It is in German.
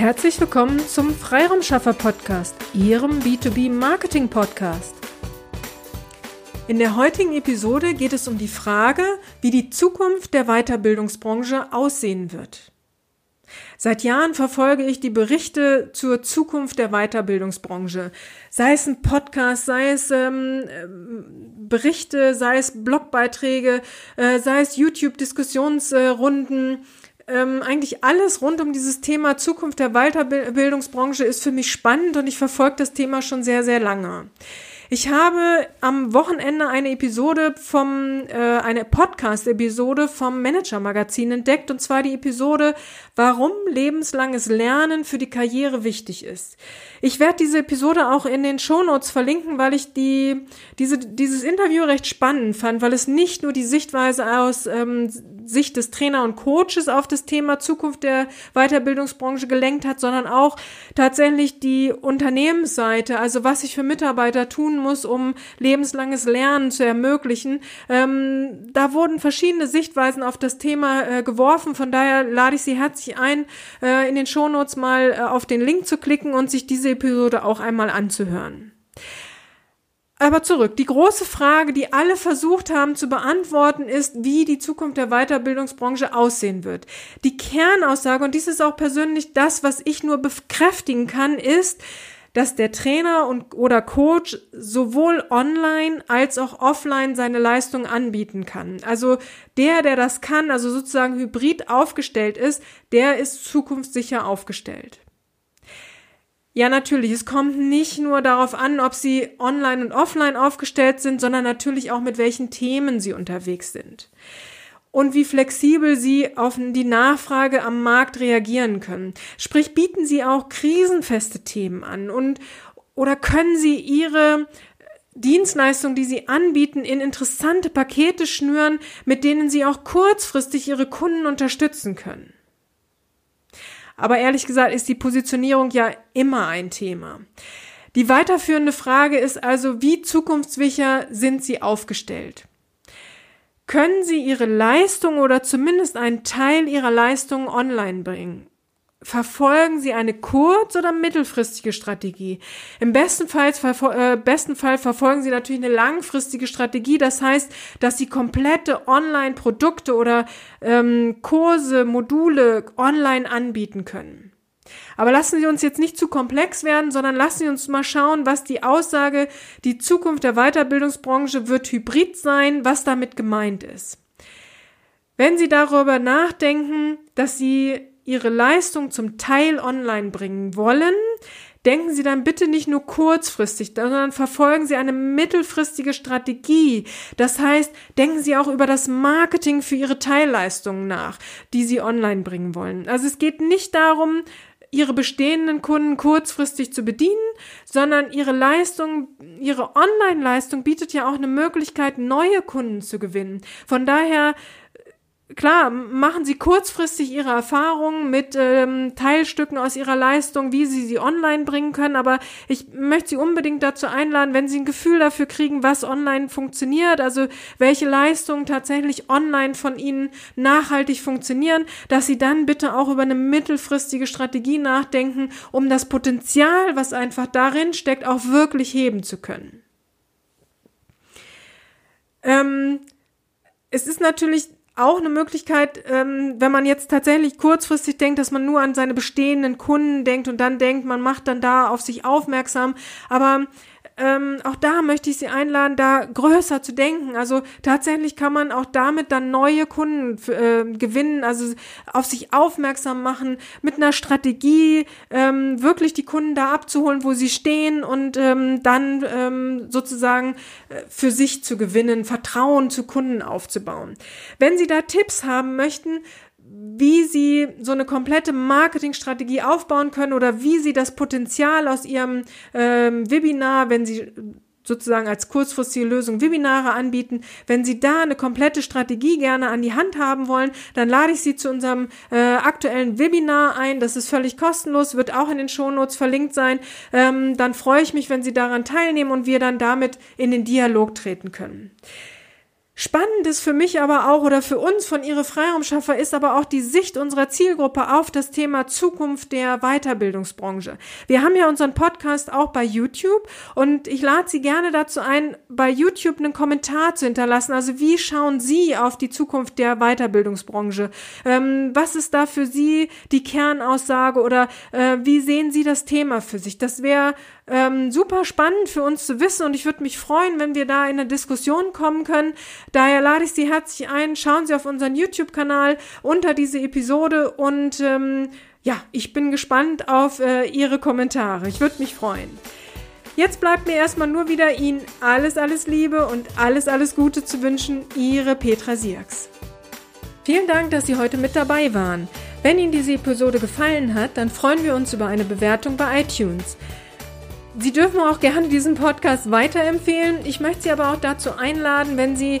Herzlich willkommen zum Freiraumschaffer Podcast, Ihrem B2B Marketing Podcast. In der heutigen Episode geht es um die Frage, wie die Zukunft der Weiterbildungsbranche aussehen wird. Seit Jahren verfolge ich die Berichte zur Zukunft der Weiterbildungsbranche. Sei es ein Podcast, sei es ähm, Berichte, sei es Blogbeiträge, äh, sei es YouTube-Diskussionsrunden. Äh, ähm, eigentlich alles rund um dieses Thema Zukunft der Weiterbildungsbranche ist für mich spannend und ich verfolge das Thema schon sehr, sehr lange. Ich habe am Wochenende eine Episode vom, äh, eine Podcast-Episode vom Manager-Magazin entdeckt, und zwar die Episode, warum lebenslanges Lernen für die Karriere wichtig ist. Ich werde diese Episode auch in den Shownotes verlinken, weil ich die, diese, dieses Interview recht spannend fand, weil es nicht nur die Sichtweise aus ähm, Sicht des Trainer und Coaches auf das Thema Zukunft der Weiterbildungsbranche gelenkt hat, sondern auch tatsächlich die Unternehmensseite, also was ich für Mitarbeiter tun muss, um lebenslanges Lernen zu ermöglichen. Ähm, da wurden verschiedene Sichtweisen auf das Thema äh, geworfen. Von daher lade ich Sie herzlich ein, äh, in den Shownotes mal äh, auf den Link zu klicken und sich diese Episode auch einmal anzuhören. Aber zurück. Die große Frage, die alle versucht haben zu beantworten, ist, wie die Zukunft der Weiterbildungsbranche aussehen wird. Die Kernaussage, und dies ist auch persönlich das, was ich nur bekräftigen kann, ist, dass der Trainer und oder Coach sowohl online als auch offline seine Leistung anbieten kann. Also der, der das kann, also sozusagen hybrid aufgestellt ist, der ist zukunftssicher aufgestellt. Ja, natürlich. Es kommt nicht nur darauf an, ob sie online und offline aufgestellt sind, sondern natürlich auch mit welchen Themen sie unterwegs sind und wie flexibel sie auf die Nachfrage am Markt reagieren können. Sprich, bieten sie auch krisenfeste Themen an und oder können sie ihre Dienstleistungen, die sie anbieten, in interessante Pakete schnüren, mit denen sie auch kurzfristig ihre Kunden unterstützen können. Aber ehrlich gesagt ist die Positionierung ja immer ein Thema. Die weiterführende Frage ist also, wie zukunftssicher sind sie aufgestellt? können Sie Ihre Leistung oder zumindest einen Teil Ihrer Leistung online bringen. Verfolgen Sie eine kurz- oder mittelfristige Strategie. Im besten Fall, äh, besten Fall verfolgen Sie natürlich eine langfristige Strategie. Das heißt, dass Sie komplette Online-Produkte oder ähm, Kurse, Module online anbieten können. Aber lassen Sie uns jetzt nicht zu komplex werden, sondern lassen Sie uns mal schauen, was die Aussage, die Zukunft der Weiterbildungsbranche wird hybrid sein, was damit gemeint ist. Wenn Sie darüber nachdenken, dass Sie Ihre Leistung zum Teil online bringen wollen, denken Sie dann bitte nicht nur kurzfristig, sondern verfolgen Sie eine mittelfristige Strategie. Das heißt, denken Sie auch über das Marketing für Ihre Teilleistungen nach, die Sie online bringen wollen. Also es geht nicht darum, ihre bestehenden Kunden kurzfristig zu bedienen, sondern ihre Leistung, ihre Online-Leistung bietet ja auch eine Möglichkeit, neue Kunden zu gewinnen. Von daher klar, machen Sie kurzfristig Ihre Erfahrungen mit ähm, Teilstücken aus Ihrer Leistung, wie Sie sie online bringen können. Aber ich möchte Sie unbedingt dazu einladen, wenn Sie ein Gefühl dafür kriegen, was online funktioniert, also welche Leistungen tatsächlich online von Ihnen nachhaltig funktionieren, dass Sie dann bitte auch über eine mittelfristige Strategie nachdenken, um das Potenzial, was einfach darin steckt, auch wirklich heben zu können. Ähm, es ist natürlich auch eine Möglichkeit, ähm, wenn man jetzt tatsächlich kurzfristig denkt, dass man nur an seine bestehenden Kunden denkt und dann denkt, man macht dann da auf sich aufmerksam. Aber ähm, auch da möchte ich Sie einladen, da größer zu denken. Also tatsächlich kann man auch damit dann neue Kunden äh, gewinnen, also auf sich aufmerksam machen, mit einer Strategie ähm, wirklich die Kunden da abzuholen, wo sie stehen und ähm, dann ähm, sozusagen äh, für sich zu gewinnen, Vertrauen zu Kunden aufzubauen. Wenn Sie da Tipps haben möchten, wie sie so eine komplette Marketingstrategie aufbauen können oder wie sie das Potenzial aus ihrem ähm, Webinar, wenn sie sozusagen als kurzfristige Lösung Webinare anbieten. Wenn Sie da eine komplette Strategie gerne an die Hand haben wollen, dann lade ich Sie zu unserem äh, aktuellen Webinar ein. Das ist völlig kostenlos, wird auch in den Shownotes verlinkt sein. Ähm, dann freue ich mich, wenn Sie daran teilnehmen und wir dann damit in den Dialog treten können. Spannend ist für mich aber auch oder für uns von Ihre Freiraumschaffer ist aber auch die Sicht unserer Zielgruppe auf das Thema Zukunft der Weiterbildungsbranche. Wir haben ja unseren Podcast auch bei YouTube und ich lade Sie gerne dazu ein, bei YouTube einen Kommentar zu hinterlassen. Also wie schauen Sie auf die Zukunft der Weiterbildungsbranche? Ähm, was ist da für Sie die Kernaussage oder äh, wie sehen Sie das Thema für sich? Das wäre ähm, super spannend für uns zu wissen und ich würde mich freuen, wenn wir da in eine Diskussion kommen können. Daher lade ich Sie herzlich ein, schauen Sie auf unseren YouTube-Kanal unter diese Episode und ähm, ja, ich bin gespannt auf äh, Ihre Kommentare. Ich würde mich freuen. Jetzt bleibt mir erstmal nur wieder Ihnen alles, alles Liebe und alles, alles Gute zu wünschen. Ihre Petra Sierks. Vielen Dank, dass Sie heute mit dabei waren. Wenn Ihnen diese Episode gefallen hat, dann freuen wir uns über eine Bewertung bei iTunes. Sie dürfen auch gerne diesen Podcast weiterempfehlen. Ich möchte Sie aber auch dazu einladen, wenn Sie